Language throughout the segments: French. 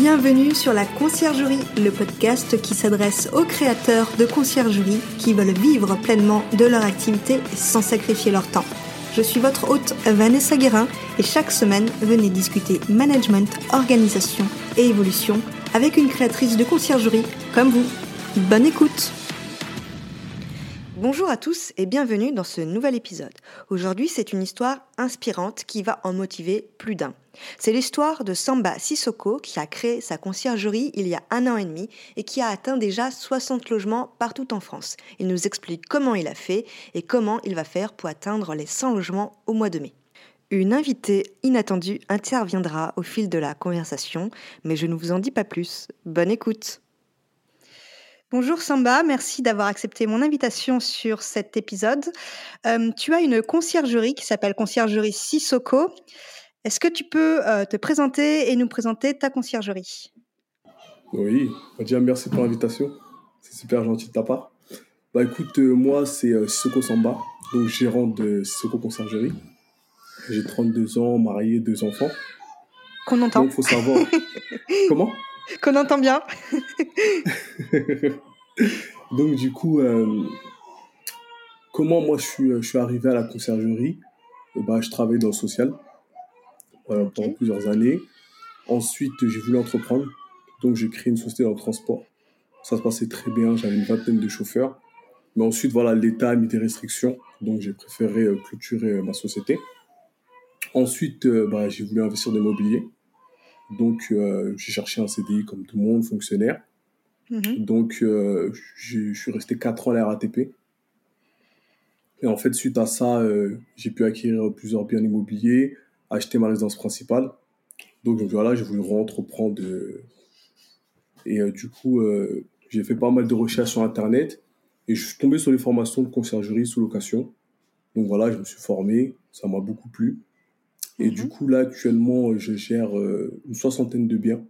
Bienvenue sur la Conciergerie, le podcast qui s'adresse aux créateurs de conciergerie qui veulent vivre pleinement de leur activité sans sacrifier leur temps. Je suis votre hôte Vanessa Guérin et chaque semaine, venez discuter management, organisation et évolution avec une créatrice de conciergerie comme vous. Bonne écoute Bonjour à tous et bienvenue dans ce nouvel épisode. Aujourd'hui, c'est une histoire inspirante qui va en motiver plus d'un. C'est l'histoire de Samba Sissoko qui a créé sa conciergerie il y a un an et demi et qui a atteint déjà 60 logements partout en France. Il nous explique comment il a fait et comment il va faire pour atteindre les 100 logements au mois de mai. Une invitée inattendue interviendra au fil de la conversation, mais je ne vous en dis pas plus. Bonne écoute Bonjour Samba, merci d'avoir accepté mon invitation sur cet épisode. Euh, tu as une conciergerie qui s'appelle Conciergerie Sissoko. Est-ce que tu peux euh, te présenter et nous présenter ta conciergerie? Oui, déjà merci pour l'invitation. C'est super gentil de ta part. Bah écoute, euh, moi c'est Sissoko Samba, donc gérant de Sissoko Conciergerie. J'ai 32 ans, marié, deux enfants. Qu'on entend. Donc faut savoir. Comment? Qu'on entend bien? Donc du coup, euh, comment moi je suis, je suis arrivé à la conciergerie? Bah, Je travaillais dans le social pendant plusieurs années. Ensuite, j'ai voulu entreprendre. Donc j'ai créé une société dans le transport. Ça se passait très bien, j'avais une vingtaine de chauffeurs. Mais ensuite, voilà, l'État a mis des restrictions. Donc j'ai préféré euh, clôturer euh, ma société. Ensuite, bah, j'ai voulu investir dans l'immobilier. Donc, euh, j'ai cherché un CDI comme tout le monde, fonctionnaire. Mhm. Donc, euh, je suis resté 4 ans à la RATP. Et en fait, suite à ça, euh, j'ai pu acquérir plusieurs biens immobiliers, acheter ma résidence principale. Donc, voilà, j'ai voulu entreprendre. Et du coup, j'ai fait pas mal de recherches sur Internet. Et je suis tombé sur les formations de conciergerie sous location. Donc voilà, je me suis formé, ça m'a beaucoup plu. Et du mhm. coup, là, actuellement, je gère euh, une soixantaine de biens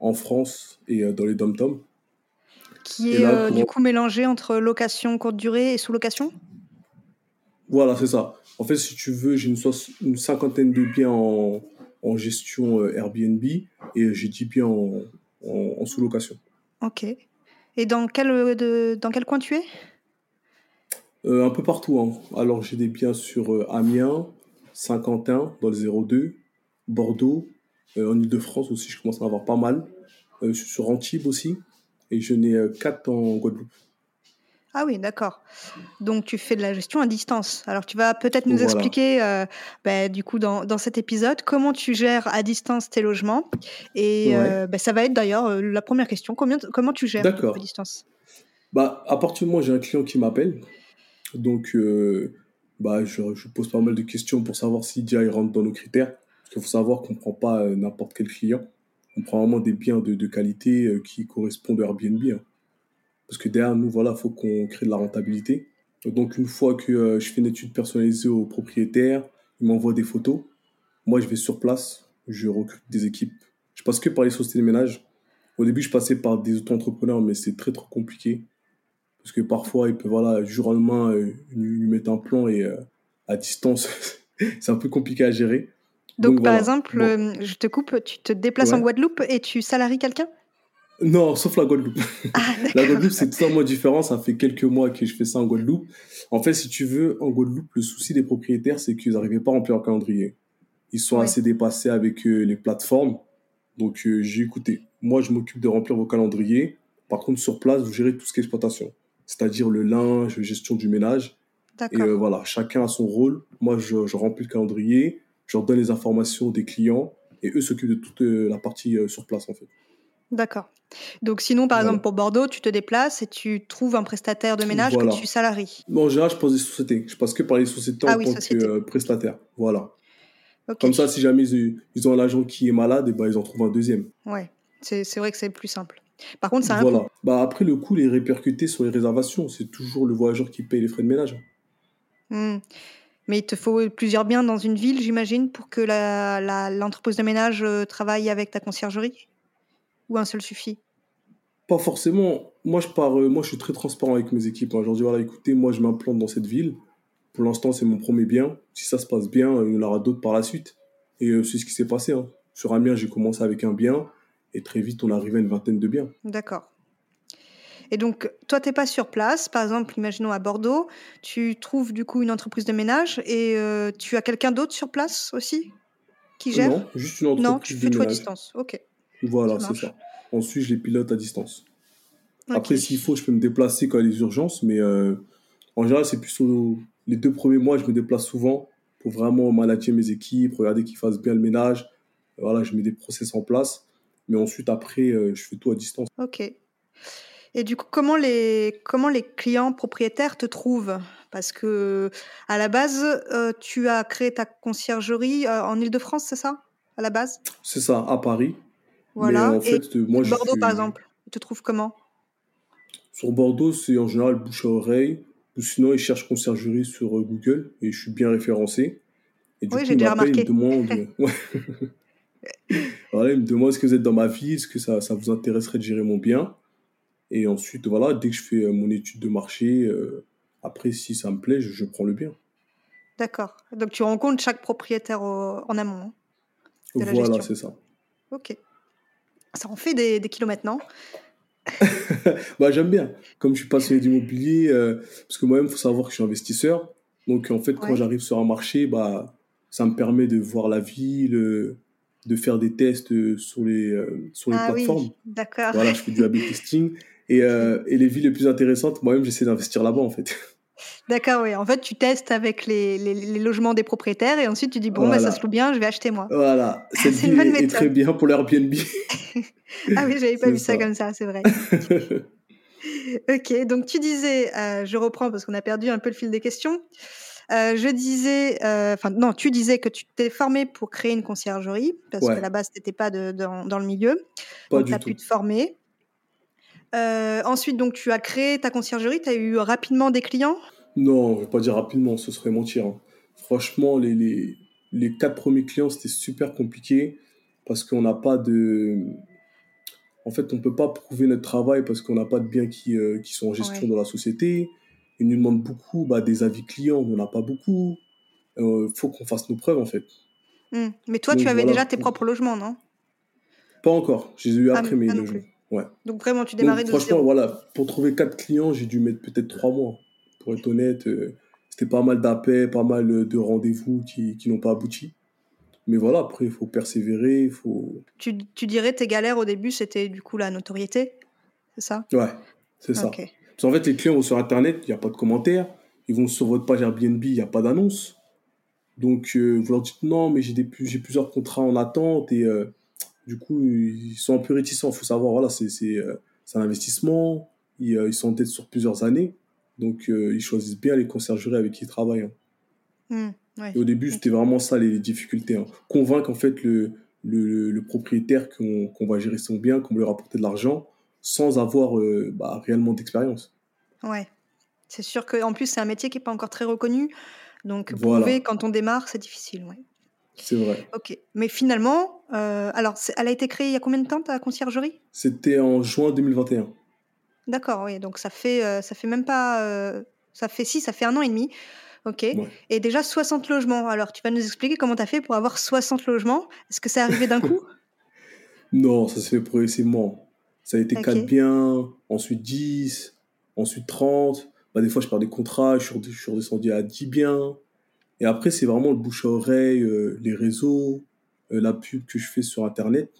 en France et euh, dans les dom-toms. Qui est euh, du coup mélangé entre location courte durée et sous-location Voilà, c'est ça. En fait, si tu veux, j'ai une, une, cinquantaine de biens en, en gestion Airbnb et j'ai 10 biens en, en, sous-location. Ok. Et dans quel, de, dans quel coin tu es? Un peu partout. Hein. Alors, j'ai des biens sur Amiens, Saint-Quentin dans le 02, Bordeaux, euh, en Ile-de-France aussi, je commence à en avoir pas mal. Euh, je suis sur Antibes aussi, et je n'ai euh, quatre en Guadeloupe. Ah oui, d'accord. Donc tu fais de la gestion à distance. Alors tu vas peut-être nous expliquer, bah, du coup, dans, dans, cet épisode, comment tu gères à distance tes logements. Et bah, ça va être d'ailleurs la première question. Combien, comment tu gères à distance? Bah, À partir du moment où j'ai un client qui m'appelle, donc bah, je, je, pose pas mal de questions pour savoir si déjà il rentre dans nos critères. Parce qu'il faut savoir qu'on ne prend pas euh, n'importe quel client. On prend vraiment des biens de, de qualité euh, qui correspondent à Airbnb. Hein. Parce que derrière nous, voilà, faut qu'on crée de la rentabilité. Donc, une fois que euh, je fais une étude personnalisée au propriétaire, il m'envoie des photos. Moi, je vais sur place, je recrute des équipes. Je passe que par les sociétés de ménage. Au début, je passais par des auto-entrepreneurs, mais c'est très, très compliqué. Parce que parfois, il peut, voilà, jour en lendemain, euh, lui mettre un plan et euh, à distance, c'est un peu compliqué à gérer. Donc, par exemple, euh, je te coupe, tu te déplaces en Guadeloupe et tu salaries quelqu'un? Non, sauf la Guadeloupe. Ah, la Guadeloupe, c'est totalement différent. Ça fait quelques mois que je fais ça en Guadeloupe. En fait, si tu veux, en Guadeloupe, le souci des propriétaires, c'est qu'ils n'arrivaient pas à remplir leur calendrier. Ils sont assez dépassés avec les plateformes. Donc, j'ai écouté. Moi, je m'occupe de remplir vos calendriers. Par contre, sur place, vous gérez tout ce qui est exploitation c'est-à-dire le linge, gestion du ménage. Et euh, voilà, chacun a son rôle. Moi, je, je, remplis le calendrier, je leur donne les informations des clients et eux s'occupent de toute euh, la partie euh, sur place en fait. D'accord. Donc sinon, par exemple, pour Bordeaux, tu te déplaces et tu trouves un prestataire de ménage que tu salaries. Non, en général, je passe des sociétés. Je passe que par les sociétés ah en tant que prestataire. Voilà. Comme ça, si jamais ils, ont un agent qui est malade, et ben, ils en trouvent un deuxième. Ouais, c'est vrai que c'est plus simple. Par contre, ça a voilà. Bah, après, le coût est répercuté sur les réservations. C'est toujours le voyageur qui paye les frais de ménage. Mmh. Mais il te faut plusieurs biens dans une ville, j'imagine, pour que l'entreprise de ménage euh, travaille avec ta conciergerie? Ou un seul suffit? Pas forcément. Moi, je pars, euh, moi, je suis très transparent avec mes équipes. Hein. Je leur dis, voilà, écoutez, moi, je m'implante dans cette ville. Pour l'instant, c'est mon premier bien. Si ça se passe bien, il y en aura d'autres par la suite. Et euh, c'est ce qui s'est passé. Hein. Sur Amiens, j'ai commencé avec un bien. Et très vite, on arrivait à une vingtaine de biens. D'accord. Et donc, toi, tu n'es pas sur place. Par exemple, imaginons à Bordeaux, tu trouves du coup une entreprise de ménage et euh, tu as quelqu'un d'autre sur place aussi qui gère? Non, juste une entreprise Non, tu fais tout à distance. Ok. Voilà, c'est ça. Ensuite, je les pilote à distance. Après, s'il faut, je peux me déplacer quand il y a des urgences, mais euh, en général, c'est plus les deux premiers mois, je me déplace souvent pour vraiment manager mes équipes, regarder qu'ils fassent bien le ménage. Voilà, je mets des process en place. Mais ensuite, après, euh, je fais tout à distance. Ok. Et du coup, comment les, comment les clients propriétaires te trouvent? Parce que à la base, euh, tu as créé ta conciergerie euh, en Ile-de-France, c'est ça? À la base? C'est ça, à Paris. Voilà. en fait, moi, Bordeaux, par exemple, ils te trouvent comment? Sur Bordeaux, c'est en général bouche à oreille. Ou sinon, ils cherchent conciergerie sur Google et je suis bien référencé. Et du oui, j'ai déjà remarqué. Ils me demandent... voilà, ils me demandent est-ce que vous êtes dans ma vie, est-ce que ça, ça vous intéresserait de gérer mon bien et ensuite, voilà, dès que je fais euh, mon étude de marché, euh, après, si ça me plaît, je, prends le bien. D'accord. Donc, tu rencontres chaque propriétaire en amont hein, Voilà, c'est ça. Ok. Ça en fait des, des kilomètres, non bah, J'aime bien. Comme je suis passionné d'immobilier, euh, parce que moi-même, il faut savoir que je suis investisseur. Donc, en fait, quand j'arrive sur un marché, bah, ça me permet de voir la ville, de faire des tests sur les, sur les ah plateformes. Oui, d'accord. Voilà, je fais du A-B testing. Et, euh, et, les villes les plus intéressantes, moi-même, j'essaie d'investir là-bas, en fait. D'accord, oui. En fait, tu testes avec les, les, logements des propriétaires et ensuite tu dis, bon, bah, ça se loue bien, je vais acheter moi. Voilà, cette ville est, très bien pour l'Airbnb. ah oui, j'avais pas vu ça. comme ça, c'est vrai. ok, donc tu disais, euh, je reprends parce qu'on a perdu un peu le fil des questions. Euh, je disais, enfin non, tu disais que tu t'es formé pour créer une conciergerie parce qu'à la base, tu n'étais pas de, dans, dans, le milieu. Pas donc, tu as pu te former. Euh, ensuite, donc, tu as créé ta conciergerie. Tu as eu rapidement des clients? Non, je ne vais pas dire rapidement, ce serait mentir. Hein. Franchement, les, les, les, quatre premiers clients, c'était super compliqué parce qu'on n'a pas de. En fait, on ne peut pas prouver notre travail parce qu'on n'a pas de biens qui, euh, qui sont en gestion dans la société. Ils nous demandent beaucoup bah, des avis clients, on n'en a pas beaucoup. Il euh, faut qu'on fasse nos preuves, en fait. Mmh. Mais toi, tu avais déjà tes propres logements, non? Pas encore. J'ai eu ah, après mes ah logements. Ouais. Donc vraiment, tu démarrais Donc, Franchement, voilà, pour trouver quatre clients, j'ai dû mettre peut-être trois mois. Pour être honnête, euh, c'était pas mal d'appels, pas mal de rendez-vous qui, qui n'ont pas abouti. Mais voilà, après, il faut persévérer, il faut... Tu, tu, dirais tes galères au début, c'était du coup la notoriété C'est ça? Ouais, c'est ça. Parce qu'en fait, les clients vont sur Internet, il n'y a pas de commentaires. Ils vont sur votre page Airbnb, il n'y a pas d'annonce. Donc, euh, vous leur dites non, mais j'ai plusieurs contrats en attente et... Euh, du coup, ils sont un peu réticents. Il faut savoir, voilà, c'est euh, un investissement. Ils, ils, sont en tête sur plusieurs années. Donc, ils choisissent bien les conciergeries avec qui ils travaillent. Hein. Mmh, au début, c'était vraiment ça les, difficultés. Hein. Convaincre en fait le, le, le propriétaire qu'on va gérer son bien, qu'on va lui rapporter de l'argent, sans avoir bah, réellement d'expérience. Ouais. C'est sûr qu'en plus, c'est un métier qui n'est pas encore très reconnu. Donc, prouver quand on démarre, c'est difficile. Ouais. C'est vrai. Ok. Mais finalement, euh, alors, elle a été créée il y a combien de temps ta conciergerie? C'était en juin 2021. D'accord, oui. Donc ça fait, euh, ça fait même pas, euh, ça fait si, ça fait un an et demi. Ok. Et déjà 60 logements. Alors, tu vas nous expliquer comment tu as fait pour avoir 60 logements? Est-ce que c'est arrivé d'un coup? Non, ça se fait progressivement. Ça a été 4 biens, ensuite 10, ensuite 30. Bah, des fois, je perds des contrats, je suis redescendu à 10 biens. Et après, c'est vraiment le bouche à oreille, euh, les réseaux, euh, la pub que je fais sur Internet.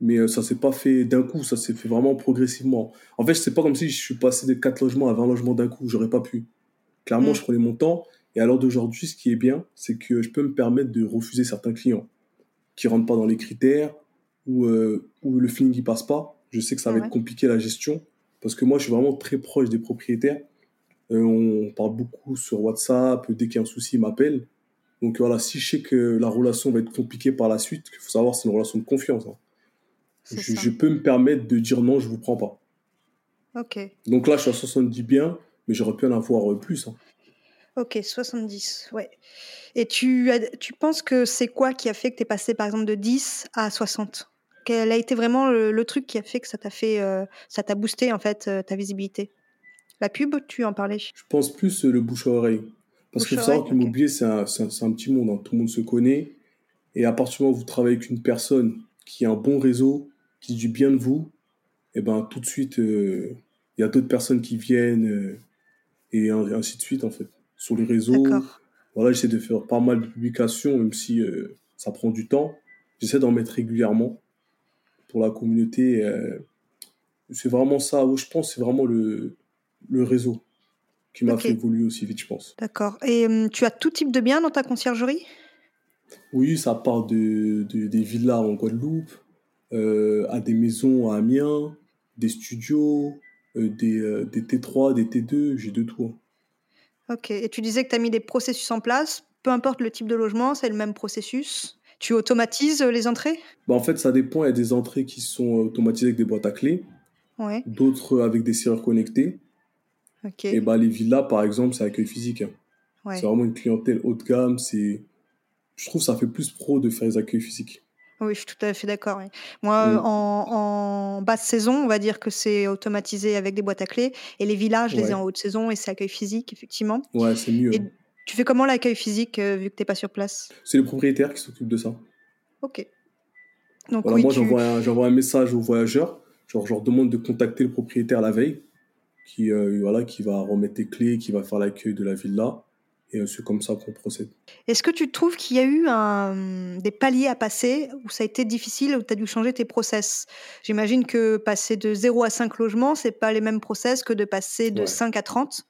Mais euh, ça s'est pas fait d'un coup, ça s'est fait vraiment progressivement. En fait, c'est pas comme si je suis passé de 4 logements à 20 logements d'un coup, j'aurais pas pu. Clairement, mm. je prenais mon temps. Et à l'heure d'aujourd'hui, ce qui est bien, c'est que je peux me permettre de refuser certains clients qui rentrent pas dans les critères ou, ou le feeling qui passe pas. Je sais que ça va être compliqué la gestion parce que moi, je suis vraiment très proche des propriétaires. Euh, on parle beaucoup sur WhatsApp. Dès qu'il y a un souci, ils m'appellent. Donc voilà, si je sais que la relation va être compliquée par la suite, il faut savoir c'est une relation de confiance. hein. Je, je peux me permettre de dire non, je vous prends pas. Ok. Donc là, je suis à 70 biens, mais j'aurais pu en avoir euh, plus. hein. Ok, 70, ouais. Et tu, as- tu penses que c'est quoi qui a fait que tu es passé par exemple de 10 à 60 Quel a été vraiment le, le truc qui a fait que ça t'a fait, euh, ça t'a boosté en fait euh, ta visibilité La pub, tu en parlais Je pense plus euh, le bouche à oreille. Parce qu'il faut savoir que l'immobilier, c'est un, c'est un- petit monde. hein. Tout le monde se connaît. Et à partir du moment où vous travaillez avec une personne qui a un bon réseau, qui dit du bien de vous, et ben tout de suite, euh, il y a d'autres personnes qui viennent et ainsi de suite en fait. Sur les réseaux, voilà, j'essaie de faire pas mal de publications, même si ça prend du temps. J'essaie d'en mettre régulièrement pour la communauté. euh, c'est vraiment ça. où je pense, c'est vraiment le, le réseau qui m'a fait évoluer aussi vite, je pense. D'accord. Et hum, tu as tout type de biens dans ta conciergerie? Oui, ça part de, de- des villas en Guadeloupe, euh, à des maisons à Amiens, des studios, euh, des, euh, des T3, des T2, j'ai de tout. hein. Ok. Et tu disais que tu as mis des processus en place. Peu importe le type de logement, c'est le même processus? Tu automatises euh, les entrées? Bah, en fait, ça dépend. Il y a des entrées qui sont automatisées avec des boîtes à clés, Ouais. d'autres avec des serrures connectées. Et bah, les villas, par exemple, c'est accueil physique. hein. Ouais. C'est vraiment une clientèle haut de gamme. C'est... Je trouve que ça fait plus pro de faire les accueils physiques. Oui, je suis tout à fait d'accord. oui. Moi, Mm. en, en basse saison, on va dire que c'est automatisé avec des boîtes à clés. Et les villages, je les ai en haute saison et c'est accueil physique, effectivement. Ouais, c'est mieux. Et hein. Tu fais comment l'accueil physique euh, vu que tu n'es pas sur place? C'est les propriétaires qui s'occupent de ça. Ok. Donc Voilà, oui, moi, tu... j'envoie un, j'envoie un message aux voyageurs. Genre, je leur demande de contacter le propriétaire la veille, qui, euh, voilà, qui va remettre les clés, qui va faire l'accueil de la villa. Et euh, c'est comme ça qu'on procède. Est-ce que tu trouves qu'il y a eu un- des paliers à passer où ça a été difficile, où tu as dû changer tes process? J'imagine que passer de 0 à 5 logements, c'est pas les mêmes process que de passer de Ouais. 5 à 30.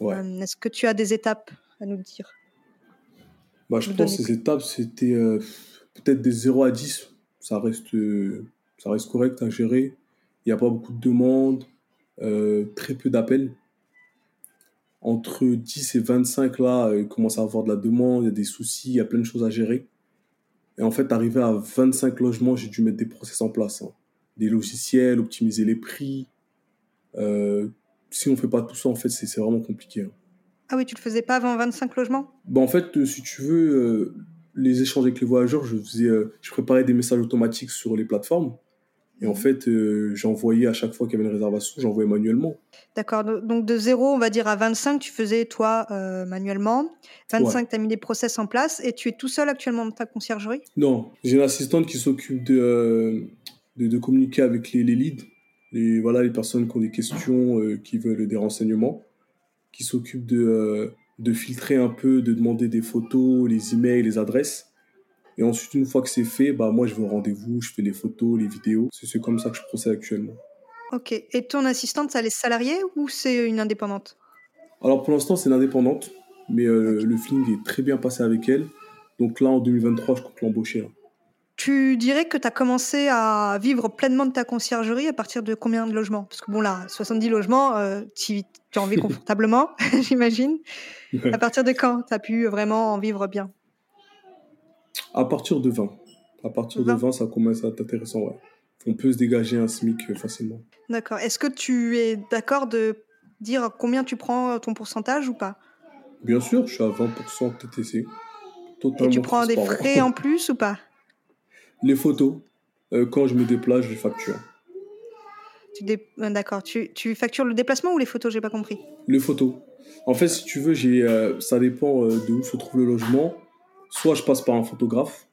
Ouais. Euh, Est-ce que tu as des étapes? À nous dire Bah, je pense que ces étapes, c'était euh, peut-être des 0 à 10. Ça reste, euh, ça reste correct à gérer. Il n'y a pas beaucoup de demandes, euh, très peu d'appels. Entre 10 et 25, là, il commence à avoir de la demande, il y a des soucis, il y a plein de choses à gérer. Et en fait, arrivé à 25 logements, j'ai dû mettre des process en place. hein. Des logiciels, optimiser les prix. Si on ne fait pas tout ça, en fait, c'est c'est vraiment compliqué. hein. Ah oui, tu le faisais pas avant 25 logements? Bah, en fait, euh, si tu veux, euh, les échanges avec les voyageurs, je faisais, euh, je préparais des messages automatiques sur les plateformes. Et en Mhm. fait, euh, j'envoyais à chaque fois qu'il y avait une réservation, j'envoyais manuellement. D'accord. do- Donc de 0, on va dire à 25, tu faisais toi euh, manuellement. 25, tu as mis des process en place et tu es tout seul actuellement dans ta conciergerie? Non, j'ai une assistante qui s'occupe de, euh, de, de communiquer avec les, les leads, les, voilà, les personnes qui ont des questions, qui veulent des renseignements, qui s'occupe de, euh, de filtrer un peu, de demander des photos, les emails, les adresses. Et ensuite, une fois que c'est fait, bah, moi, je vais au rendez-vous, je fais les photos, les vidéos. C'est comme ça que je procède actuellement. Ok. Et ton assistante, ça les salariés ou c'est une indépendante? Alors, pour l'instant, c'est une indépendante, mais euh, le feeling est très bien passé avec elle. Donc là, en 2023, je compte l'embaucher. Tu dirais que tu as commencé à vivre pleinement de ta conciergerie à partir de combien de logements? Parce que bon là, 70 logements, euh, tu, tu en vis confortablement, j'imagine. À partir de quand tu as pu vraiment en vivre bien? À partir de 20. À partir de 20. 20, ça commence à être intéressant, ouais. On peut se dégager un SMIC euh, facilement. D'accord. Est-ce que tu es d'accord de dire combien tu prends ton pourcentage ou pas? Bien sûr, je suis à 20% TTC. Et tu prends des frais en plus ou pas? Les photos, euh, quand je me déplace, je les facture. Tu dé- euh, D'accord. Tu, tu factures le déplacement ou les photos J'ai pas compris? Les photos. En fait, si tu veux, j'ai, euh, ça dépend euh, de où se trouve le logement. Soit je passe par un photographe,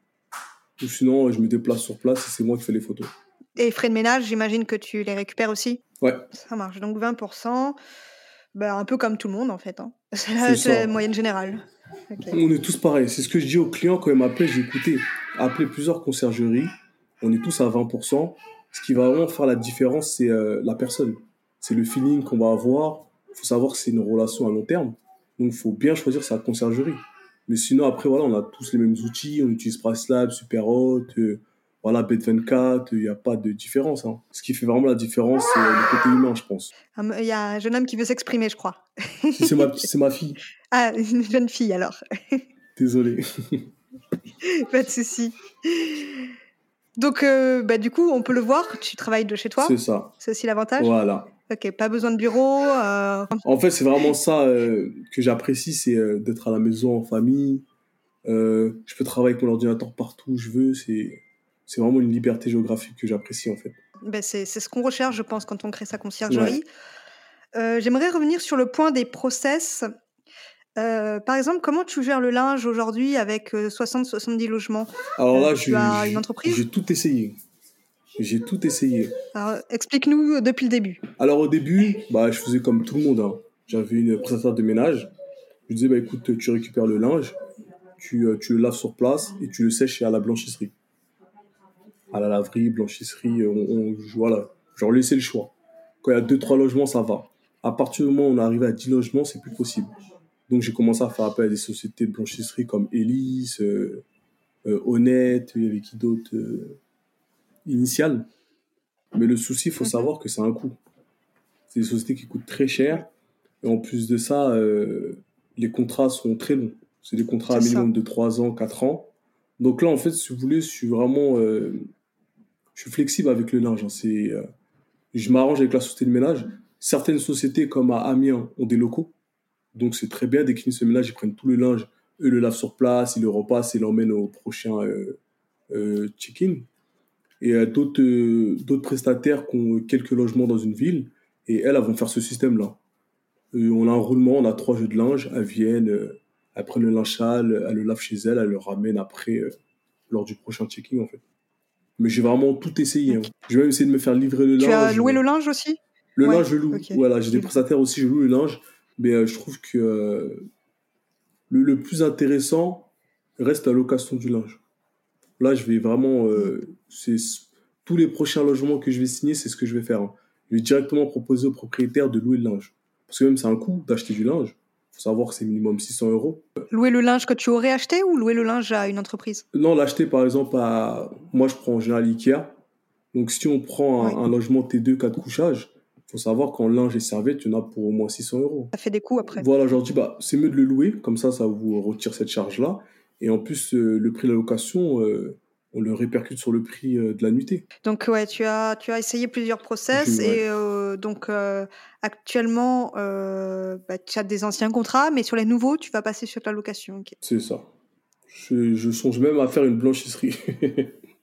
ou sinon euh, je me déplace sur place et c'est moi qui fais les photos. Et frais de ménage, j'imagine que tu les récupères aussi? Ouais, Ça marche. Donc 20%, bah, un peu comme tout le monde en fait. hein. C'est la, C'est moyenne générale. On est tous pareils. C'est ce que je dis aux clients quand ils m'appellent. J'ai écouté, appelé plusieurs conciergeries. On est tous à 20%. Ce qui va vraiment faire la différence, c'est euh, la personne. C'est le feeling qu'on va avoir. Il faut savoir que c'est une relation à long terme. Donc, il faut bien choisir sa conciergerie. Mais sinon, après, voilà, on a tous les mêmes outils. On utilise PriceLab, Superhot, euh, voilà, Bet24. Il n'y a pas de différence. hein. Ce qui fait vraiment la différence, c'est le côté humain, je pense. Hum, Il y a un jeune homme qui veut s'exprimer, je crois. C'est ma, c'est ma fille. Ah, une jeune fille alors. Désolé. Pas de souci. Donc, euh, bah, du coup, on peut le voir, tu travailles de chez toi. C'est ça. C'est aussi l'avantage. Voilà. Ok, pas besoin de bureau. euh, En fait, c'est vraiment ça euh, que j'apprécie, c'est d'être à la maison en famille. Je peux travailler avec mon ordinateur partout où je veux. C'est c'est vraiment une liberté géographique que j'apprécie en fait. bah, c'est ce qu'on recherche, je pense, quand on crée sa conciergerie. J'aimerais revenir sur le point des process. Euh, par exemple, comment tu gères le linge aujourd'hui avec 60-70 logements? Alors là, Euh, je- tu as je- une entreprise? j'ai tout essayé. J'ai tout essayé. Alors, Explique-nous depuis le début. Alors au début, bah, je faisais comme tout le monde. hein. J'avais une prestataire de ménage. Je lui disais, bah, écoute, tu récupères le linge, tu, euh, tu le laves sur place et tu le sèches à la blanchisserie. À la laverie, blanchisserie, on, on- voilà. Genre laisser le choix. Quand il y a 2-3 logements, ça va. À partir du moment où on est arrivé à 10 logements, c'est plus possible. Donc j'ai commencé à faire appel à des sociétés de blanchisserie comme Elis, euh, euh, Honnête, il y avait qui d'autre euh, Initial. Mais le souci, il faut Mhm. savoir que c'est un coût. C'est des sociétés qui coûtent très cher. Et en plus de ça, euh, les contrats sont très longs. C'est des contrats à ça. minimum de 3 ans, 4 ans. Donc là, en fait, si vous voulez, je suis vraiment... euh, je suis flexible avec le linge. hein. C'est, euh, je m'arrange avec la société de ménage. Certaines sociétés, comme à Amiens, ont des locaux. Donc c'est très bien. Dès qu'ils finissent le ménage, ils prennent tout le linge. Eux le lavent sur place, ils le repassent et l'emmènent au prochain euh, euh, check-in. Et euh, d'autres euh, d'autres prestataires qui ont quelques logements dans une ville, et elles, elles vont faire ce système-là. On a un roulement, on a trois jeux de linge, elles viennent, elles prennent le linge sale, elles le lavent chez elles, elles le ramènent après, lors du prochain check-in, en fait. Mais j'ai vraiment tout essayé. hein. J'ai même essayé de me faire livrer le Tu linge. as loué le linge aussi? Le Ouais, linge, je loue. Voilà, j'ai des Tu- prestataires aussi, je loue le linge. Mais euh, je trouve que euh, le, le plus intéressant reste la location du linge. Là, je vais vraiment. euh, c'est tous les prochains logements que je vais signer, c'est ce que je vais faire. hein. Je vais directement proposer au propriétaire de louer le linge. Parce que même c'est un coût d'acheter du linge. Il faut savoir que c'est minimum 600 euros. Louer le linge que tu aurais acheté ou louer le linge à une entreprise? Non, l'acheter par exemple à. Moi, je prends en général Ikea. Donc, si on prend un, Oui. un logement T2, 4 couchages, faut savoir qu'en linge et serviette, y en a pour au moins 600 euros. Ça fait des coûts après. Voilà, je leur dis, bah, c'est mieux de le louer, comme ça, ça vous retire cette charge-là. Et en plus, euh, le prix de la location, euh, on le répercute sur le prix euh, de la nuitée. Donc ouais, tu as, tu as essayé plusieurs process ouais. et donc actuellement, bah, tu as des anciens contrats, mais sur les nouveaux, tu vas passer sur la location. C'est ça. Je, je songe même à faire une blanchisserie.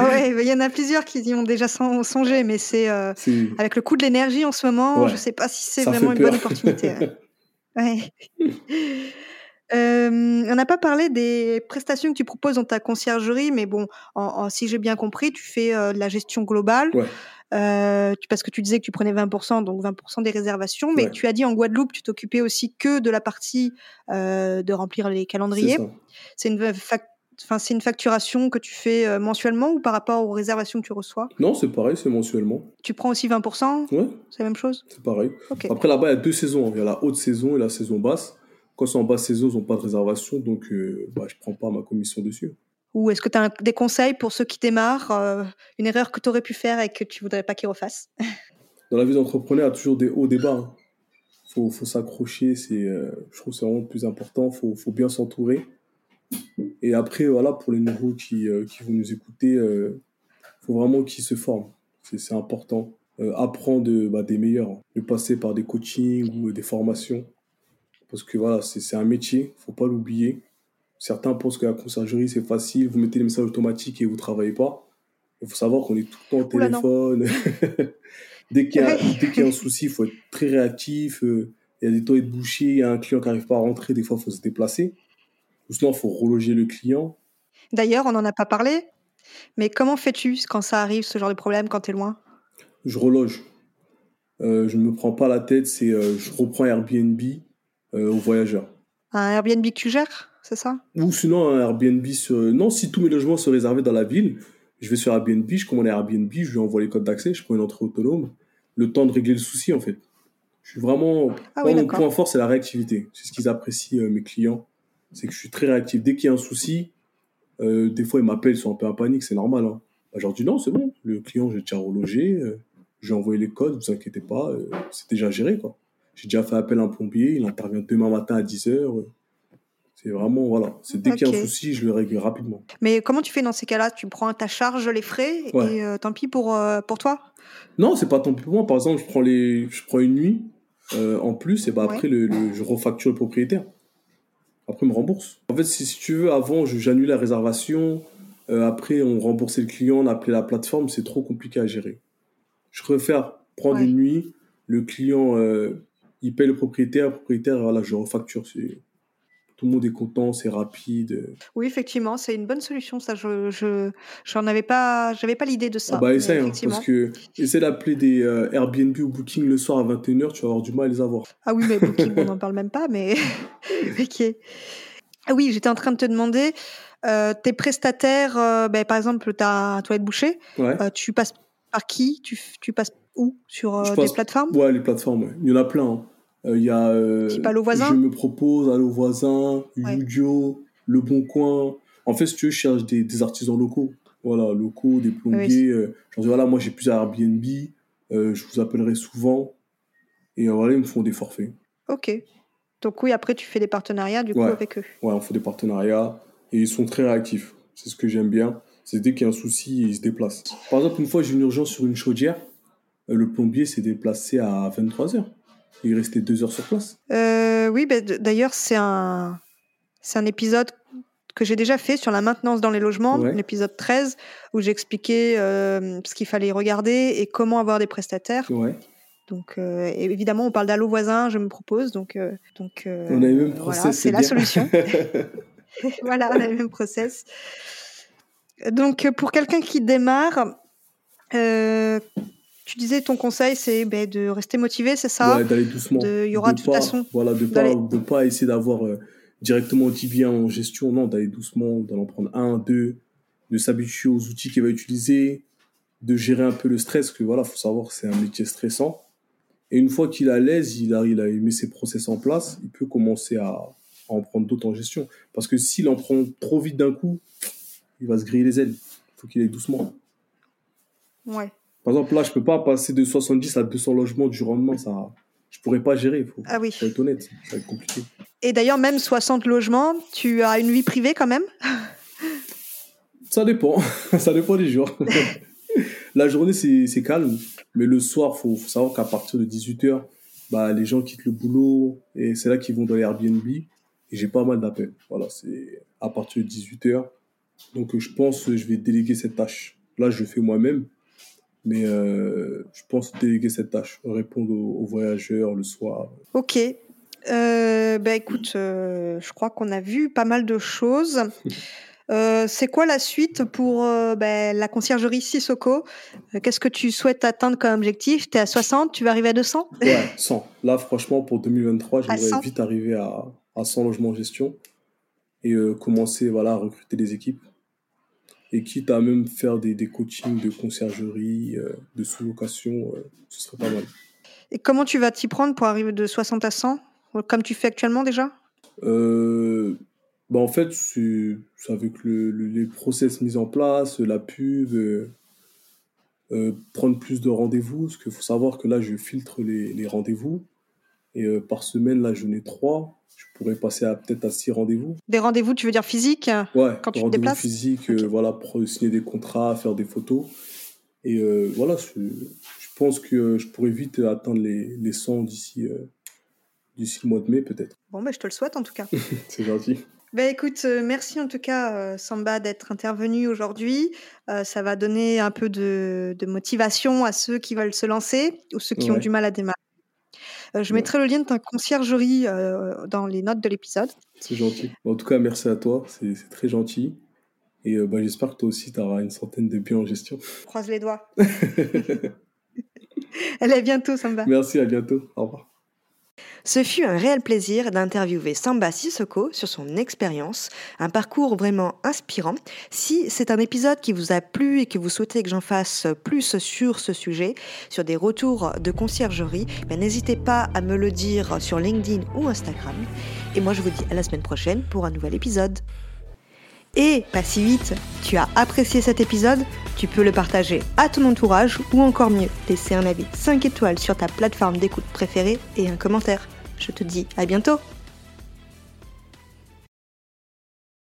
Ah ouais, il y en a plusieurs qui y ont déjà son- songé, mais c'est euh, avec le coût de l'énergie en ce moment, Ouais. je sais pas si c'est vraiment une bonne opportunité. ouais. Euh, on n'a pas parlé des prestations que tu proposes dans ta conciergerie, mais bon, en, en- si j'ai bien compris, tu fais euh, de la gestion globale. Ouais. Euh, tu- parce que tu disais que tu prenais 20%, donc 20% des réservations, mais Ouais. tu as dit en Guadeloupe, tu t'occupais aussi que de la partie de remplir les calendriers. C'est une, enfin, c'est une facturation que tu fais euh, mensuellement ou par rapport aux réservations que tu reçois? Non, c'est pareil, c'est mensuellement. Tu prends aussi 20% Ouais, C'est la même chose? C'est pareil. Après, là-bas, il y a deux saisons. Il y a la haute saison et la saison basse. Quand c'est en basse saison, ils n'ont pas de réservation, donc euh, bah, je prends pas ma commission dessus. Ou est-ce que tu as des conseils pour ceux qui démarrent euh, Une erreur que tu aurais pu faire et que tu voudrais pas qu'ils refassent? Dans la vie d'entrepreneur, il y a toujours des hauts, des bas. hein. Faut, faut s'accrocher, c'est, euh, je trouve que c'est vraiment le plus important. Faut, faut bien s'entourer. Et après, voilà, pour les nouveaux qui, euh, qui vont nous écouter, euh, faut vraiment qu'ils se forment. C'est, important. Euh, apprendre bah, des meilleurs, hein. de passer par des coachings ou des formations. Parce que voilà, c'est, un métier, faut pas l'oublier. Certains pensent que la conciergerie, c'est facile, vous mettez les messages automatiques et vous travaillez pas. Il faut savoir qu'on est tout le temps au téléphone. dès, qu'il y a, Ouais. dès qu'il y a un souci, il faut être très réactif. Il y a des toilettes bouchées, il y a un client qui n'arrive pas à rentrer, des fois, il faut se déplacer. Ou sinon, il faut reloger le client. D'ailleurs, on n'en a pas parlé, mais comment fais-tu quand ça arrive, ce genre de problème, quand tu es loin? Je reloge. Euh, je ne me prends pas la tête, c'est euh, je reprends Airbnb euh, aux voyageurs. Un Airbnb que tu gères, c'est ça? Ou sinon, un Airbnb sur. Non, si tous mes logements sont réservés dans la ville, je vais sur Airbnb, je commande un Airbnb, je lui envoie les codes d'accès, je prends une entrée autonome. Le temps de régler le souci, en fait. Je suis vraiment. Ah oui, mon d'accord. point fort, c'est la réactivité. C'est ce qu'ils apprécient, mes clients. C'est que je suis très réactif. Dès qu'il y a un souci, euh, des fois, ils m'appellent, ils sont un peu en panique, c'est normal. Hein. Bah, je leur dis non, c'est bon. Le client, j'ai déjà relogé, euh, j'ai envoyé les codes, vous inquiétez pas, euh, c'est déjà géré, quoi. J'ai déjà fait appel à un plombier, il intervient demain matin à 10h. C'est vraiment, voilà. C'est dès qu'il y a un souci, je le règle rapidement. Mais comment tu fais dans ces cas-là? Tu prends ta charge, les frais, et euh, tant pis pour, euh, pour toi? Non, c'est pas tant pis pour moi. Par exemple, je prends, les... je prends une nuit euh, en plus, et bah après, le, je refacture le propriétaire. Après, me rembourse. En fait, si, si tu veux, avant, j'annule la réservation. après, on remboursait le client, on appelait la plateforme. C'est trop compliqué à gérer. Je préfère prendre une nuit. Le client, il paye le propriétaire. Le propriétaire, voilà, je refacture tout le monde est content, c'est rapide. Oui, effectivement, c'est une bonne solution. Ça, je, je j'en avais pas, j'avais pas l'idée de ça. Ah bah essaye, hein, parce que essaie d'appeler des euh, Airbnb ou Booking le soir à 21h, tu vas avoir du mal à les avoir. Ah oui, mais Booking, on n'en parle même pas, mais ok. Ah oui, j'étais en train de te demander, euh, tes prestataires, euh, ben, par exemple, ta toilette bouchée, ouais. tu passes par qui? Tu, tu passes où? Sur des plateformes? Ouais, les plateformes, il y en a plein. Hein. Euh, il y a euh, Je me propose, Allo Voisin, Yudio, Le Bon Coin. En fait, si tu veux, je cherche des, des artisans locaux. Voilà, locaux, des plombiers. Euh, je dis, voilà, moi j'ai plusieurs Airbnb, je vous appellerai souvent. Et voilà, ils me font des forfaits. Ok. Donc oui, après, tu fais des partenariats du coup avec eux. Ouais, on fait des partenariats et ils sont très réactifs. C'est ce que j'aime bien. C'est dès qu'il y a un souci, ils se déplacent. Par exemple, une fois, j'ai une urgence sur une chaudière. Le plombier s'est déplacé à 23h. Il restait deux heures sur place. Euh, oui, bah, d'ailleurs, c'est un, c'est un épisode que j'ai déjà fait sur la maintenance dans les logements, l'épisode 13, où j'expliquais euh, ce qu'il fallait regarder et comment avoir des prestataires. Donc, euh, évidemment, on parle d'allo voisin, je me propose. Donc, donc on a le même process. c'est la solution. voilà, on a le même process. Donc, pour quelqu'un qui démarre, tu disais ton conseil, c'est ben, de rester motivé, c'est ça? Ouais, d'aller doucement. Il y aura de, toute façon. Voilà, de pas, pas essayer d'avoir euh, directement 10 biens en gestion, non, d'aller doucement, d'en prendre un, deux, de s'habituer aux outils qu'il va utiliser, de gérer un peu le stress, parce que voilà, faut savoir que c'est un métier stressant. Et une fois qu'il est à l'aise, il a, il a mis ses process en place, il peut commencer à, à en prendre d'autres en gestion. Parce que s'il en prend trop vite d'un coup, il va se griller les ailes. Il faut qu'il aille doucement. Ouais. Par exemple, là, je peux pas passer de 70 à 200 logements du rendement. Ça, je pourrais pas gérer. Faut, ah oui. Faut être honnête, ça va être compliqué. Et d'ailleurs, même 60 logements, tu as une vie privée quand même? Ça dépend. ça dépend des jours. La journée, c'est calme. Mais le soir, faut, faut savoir qu'à partir de 18h, bah, les gens quittent le boulot et c'est là qu'ils vont dans les Airbnb. Et j'ai pas mal d'appels. Voilà, c'est à partir de 18h. Donc, je pense que je vais déléguer cette tâche. Là, je le fais moi-même. Mais euh, je pense déléguer cette tâche, répondre aux, voyageurs le soir. Ok. Euh, bah écoute, euh, je crois qu'on a vu pas mal de choses. c'est quoi la suite pour bah, la conciergerie Sissoko? Qu'est-ce que tu souhaites atteindre comme objectif? Tu es à 60, tu vas arriver à 200 Ouais, 100. Là, franchement, pour 2023, j'aimerais vite arriver à, à 100 logements en gestion et commencer voilà, à recruter des équipes et quitte à même faire des, des coachings de conciergerie, euh, de sous-location, euh, ce serait pas mal. Et comment tu vas t'y prendre pour arriver de 60 à 100, comme tu fais actuellement déjà? Euh, bah En fait, c'est avec le, les process mis en place, la pub, prendre plus de rendez-vous, parce qu'il faut savoir que là, je filtre les, les rendez-vous. Et par semaine, là, j'en ai trois pourrais passer à peut-être à six rendez-vous. Des rendez-vous, tu veux dire physiques Ouais, quand tu te déplaces physiques, euh, voilà, pour signer des contrats, faire des photos. Et euh, voilà, je, pense que je pourrais vite atteindre les, les 100 d'ici euh, d'ici le mois de mai, peut-être. Bon, mais je te le souhaite en tout cas. C'est gentil. Ben écoute, merci en tout cas, Samba, d'être intervenu aujourd'hui. ça va donner un peu de, de, motivation à ceux qui veulent se lancer ou ceux qui ont du mal à démarrer. Euh, je mettrai le lien de ta conciergerie euh, dans les notes de l'épisode. C'est gentil. En tout cas, merci à toi. C'est très gentil. Et euh, bah, j'espère que toi aussi, tu auras une centaine de biens en gestion. Croise les doigts. Allez, à bientôt, Samba. Merci, à bientôt. Au revoir. Ce fut un réel plaisir d'interviewer Samba Sissoko sur son expérience, un parcours vraiment inspirant. Si c'est un épisode qui vous a plu et que vous souhaitez que j'en fasse plus sur ce sujet, sur des retours de conciergerie, ben, n'hésitez pas à me le dire sur LinkedIn ou Instagram. Et moi je vous dis à la semaine prochaine pour un nouvel épisode. Et pas si vite, tu as apprécié cet épisode Tu peux le partager à ton entourage ou encore mieux, laisser un avis 5 étoiles sur ta plateforme d'écoute préférée et un commentaire. Je te dis à bientôt